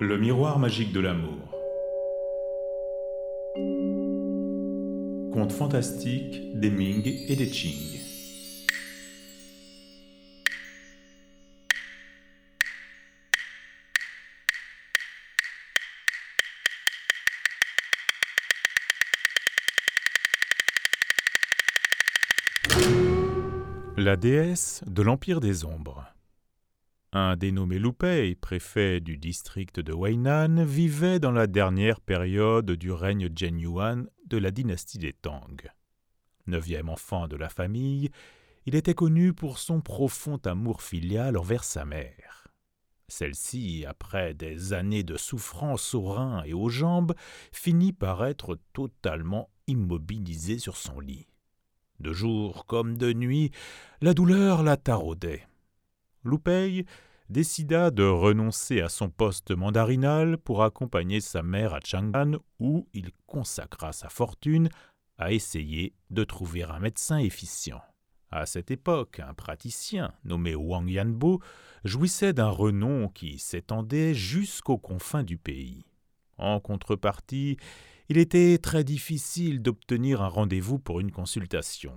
Le miroir magique de l'amour. Conte fantastique des Ming et des Qing. La déesse de l'Empire des Ombres. Un dénommé Lupei, préfet du district de Weinan, vivait dans la dernière période du règne Yuan de la dynastie des Tang. Neuvième enfant de la famille, il était connu pour son profond amour filial envers sa mère. Celle-ci, après des années de souffrance aux reins et aux jambes, finit par être totalement immobilisée sur son lit. De jour comme de nuit, la douleur la taraudait. Loupei décida de renoncer à son poste mandarinal pour accompagner sa mère à Chang'an où il consacra sa fortune à essayer de trouver un médecin efficient. À cette époque, un praticien nommé Wang Yanbo jouissait d'un renom qui s'étendait jusqu'aux confins du pays. En contrepartie, il était très difficile d'obtenir un rendez-vous pour une consultation.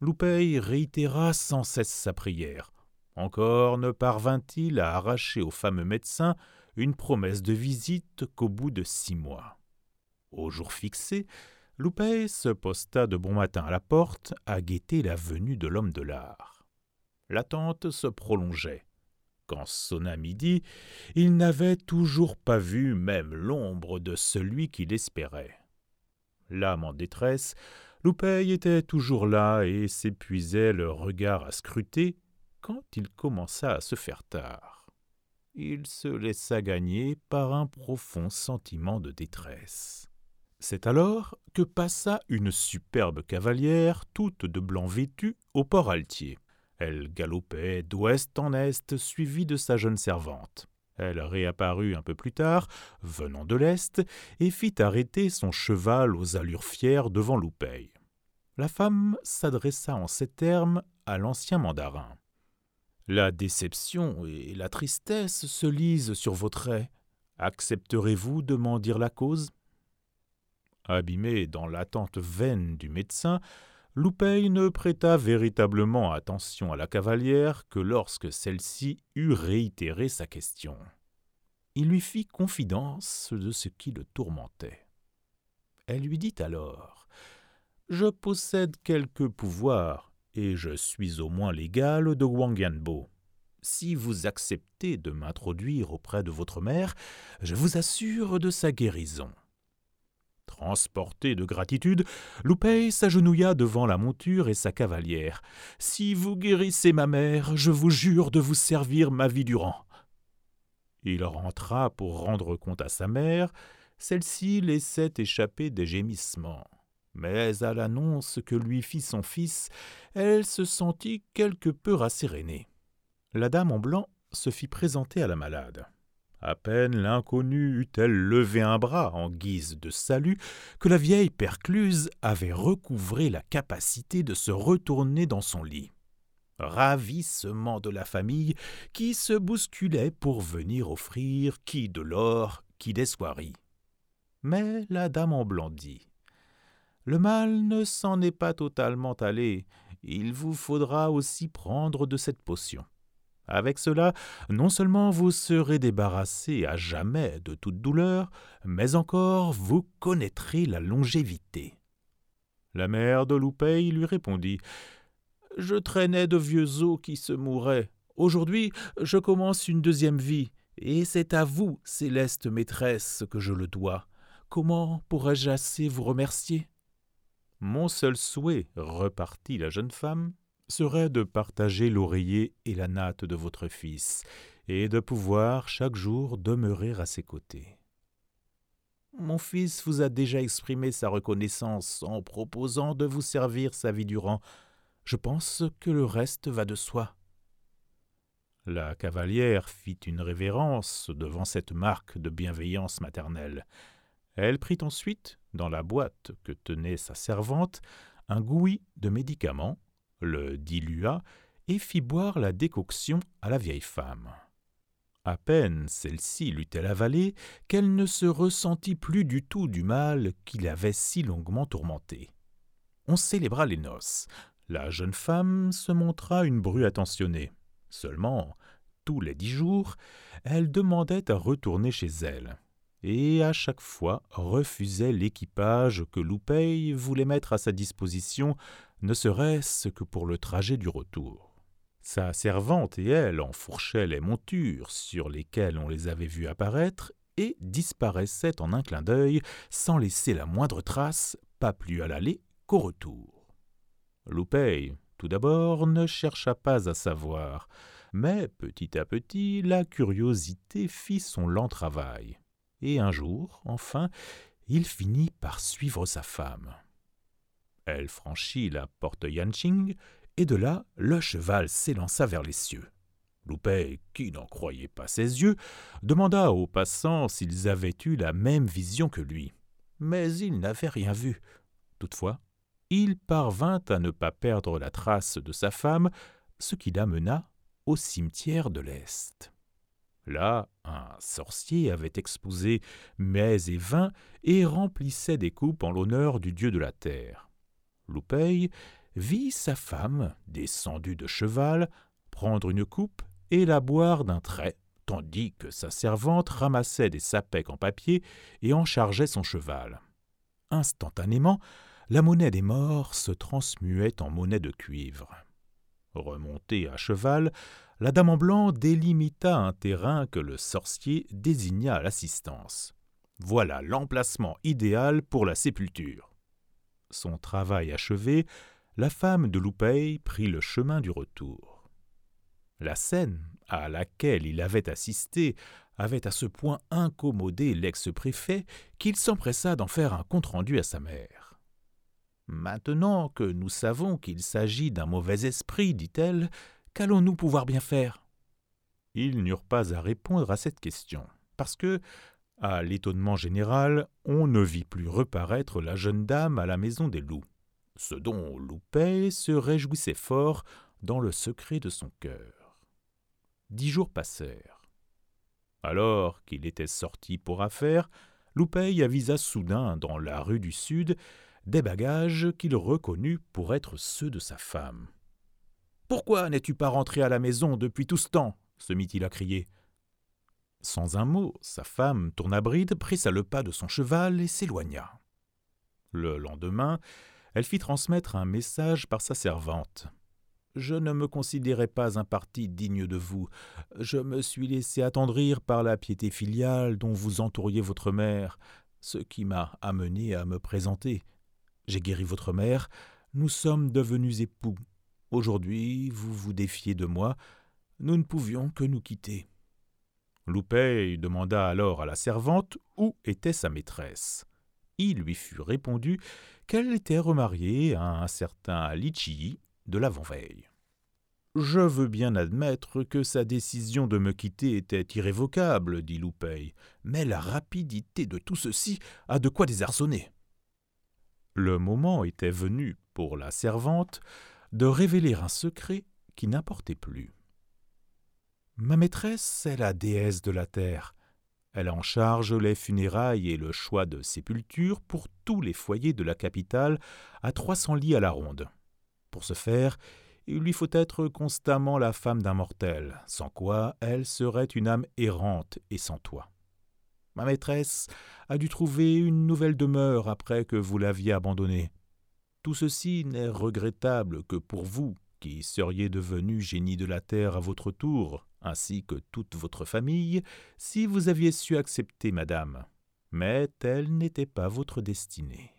Loupei réitéra sans cesse sa prière. Encore ne parvint-il à arracher au fameux médecin une promesse de visite qu'au bout de six mois. Au jour fixé, Loupei se posta de bon matin à la porte à guetter la venue de l'homme de l'art. L'attente se prolongeait. Quand sonna midi, il n'avait toujours pas vu même l'ombre de celui qu'il espérait. L'âme en détresse, Loupei était toujours là et s'épuisait le regard à scruter quand il commença à se faire tard. Il se laissa gagner par un profond sentiment de détresse. C'est alors que passa une superbe cavalière, toute de blanc vêtue, au port altier. Elle galopait d'ouest en est, suivie de sa jeune servante. Elle réapparut un peu plus tard, venant de l'est, et fit arrêter son cheval aux allures fières devant Loupei. La femme s'adressa en ces termes à l'ancien mandarin. La déception et la tristesse se lisent sur vos traits. Accepterez-vous de m'en dire la cause? Abîmé dans l'attente vaine du médecin, Loupei ne prêta véritablement attention à la cavalière que lorsque celle-ci eut réitéré sa question. Il lui fit confidence de ce qui le tourmentait. Elle lui dit alors Je possède quelques pouvoirs, et je suis au moins l'égal de Wang Yanbo. Si vous acceptez de m'introduire auprès de votre mère, je vous assure de sa guérison. Transporté de gratitude, Loupei s'agenouilla devant la monture et sa cavalière. Si vous guérissez ma mère, je vous jure de vous servir ma vie durant. Il rentra pour rendre compte à sa mère. Celle-ci laissait échapper des gémissements. Mais à l'annonce que lui fit son fils, elle se sentit quelque peu rassérénée. La dame en blanc se fit présenter à la malade. À peine l'inconnue eut-elle levé un bras en guise de salut que la vieille percluse avait recouvré la capacité de se retourner dans son lit. Ravissement de la famille qui se bousculait pour venir offrir qui de l'or, qui des soieries. Mais la dame en blanc dit Le mal ne s'en est pas totalement allé, il vous faudra aussi prendre de cette potion. Avec cela, non seulement vous serez débarrassé à jamais de toute douleur, mais encore vous connaîtrez la longévité. La mère de Loupei lui répondit Je traînais de vieux os qui se mouraient. Aujourd'hui, je commence une deuxième vie, et c'est à vous, céleste maîtresse, que je le dois. Comment pourrais-je assez vous remercier? Mon seul souhait, repartit la jeune femme, serait de partager l'oreiller et la natte de votre fils, et de pouvoir chaque jour demeurer à ses côtés. Mon fils vous a déjà exprimé sa reconnaissance en proposant de vous servir sa vie durant. Je pense que le reste va de soi. La cavalière fit une révérence devant cette marque de bienveillance maternelle. Elle prit ensuite, dans la boîte que tenait sa servante, un gouis de médicaments le dilua et fit boire la décoction à la vieille femme. À peine celle-ci l'eut-elle avalée qu'elle ne se ressentit plus du tout du mal qui l'avait si longuement tourmentée. On célébra les noces. La jeune femme se montra une bru attentionnée. Seulement, tous les dix jours, elle demandait à retourner chez elle, et à chaque fois refusait l'équipage que Loupey voulait mettre à sa disposition, ne serait-ce que pour le trajet du retour. Sa servante et elle enfourchaient les montures sur lesquelles on les avait vus apparaître et disparaissaient en un clin d'œil sans laisser la moindre trace, pas plus à l'aller qu'au retour. Loupey, tout d'abord, ne chercha pas à savoir, mais petit à petit la curiosité fit son lent travail, et un jour, enfin, il finit par suivre sa femme. Elle franchit la porte Yanqing, et de là le cheval s'élança vers les cieux. Loupet, qui n'en croyait pas ses yeux, demanda aux passants s'ils avaient eu la même vision que lui. Mais ils n'avaient rien vu. Toutefois, il parvint à ne pas perdre la trace de sa femme, ce qui l'amena au cimetière de l'Est. Là, un sorcier avait exposé mets et vins et remplissait des coupes en l'honneur du dieu de la terre. Loupey vit sa femme, descendue de cheval, prendre une coupe et la boire d'un trait, tandis que sa servante ramassait des sapèques en papier et en chargeait son cheval. Instantanément, la monnaie des morts se transmuait en monnaie de cuivre. Remontée à cheval, la dame en blanc délimita un terrain que le sorcier désigna à l'assistance. Voilà l'emplacement idéal pour la sépulture. Son travail achevé, la femme de Loupey prit le chemin du retour. La scène à laquelle il avait assisté avait à ce point incommodé l'ex-préfet qu'il s'empressa d'en faire un compte-rendu à sa mère. Maintenant que nous savons qu'il s'agit d'un mauvais esprit, dit-elle, qu'allons-nous pouvoir bien faire? Ils n'eurent pas à répondre à cette question, parce que, à l'étonnement général, on ne vit plus reparaître la jeune dame à la maison des loups, ce dont Loupet se réjouissait fort dans le secret de son cœur. Dix jours passèrent. Alors qu'il était sorti pour affaires, Loupey avisa soudain dans la rue du Sud des bagages qu'il reconnut pour être ceux de sa femme. Pourquoi n'es-tu pas rentré à la maison depuis tout ce temps? se mit-il à crier. Sans un mot, sa femme tourna bride, pressa le pas de son cheval et s'éloigna. Le lendemain, elle fit transmettre un message par sa servante. Je ne me considérais pas un parti digne de vous. Je me suis laissé attendrir par la piété filiale dont vous entouriez votre mère, ce qui m'a amené à me présenter. J'ai guéri votre mère, nous sommes devenus époux. Aujourd'hui, vous vous défiez de moi, nous ne pouvions que nous quitter. Loupey demanda alors à la servante où était sa maîtresse. Il lui fut répondu qu'elle était remariée à un certain Lichi de l'avant-veille. Je veux bien admettre que sa décision de me quitter était irrévocable, dit Loupey, mais la rapidité de tout ceci a de quoi désarçonner. Le moment était venu pour la servante de révéler un secret qui n'importait plus. Ma maîtresse est la déesse de la terre. Elle en charge les funérailles et le choix de sépulture pour tous les foyers de la capitale à trois cents lits à la ronde. Pour ce faire, il lui faut être constamment la femme d'un mortel, sans quoi elle serait une âme errante et sans toi. Ma maîtresse a dû trouver une nouvelle demeure après que vous l'aviez abandonnée. Tout ceci n'est regrettable que pour vous, qui seriez devenu génie de la terre à votre tour, ainsi que toute votre famille, si vous aviez su accepter madame. Mais telle n'était pas votre destinée.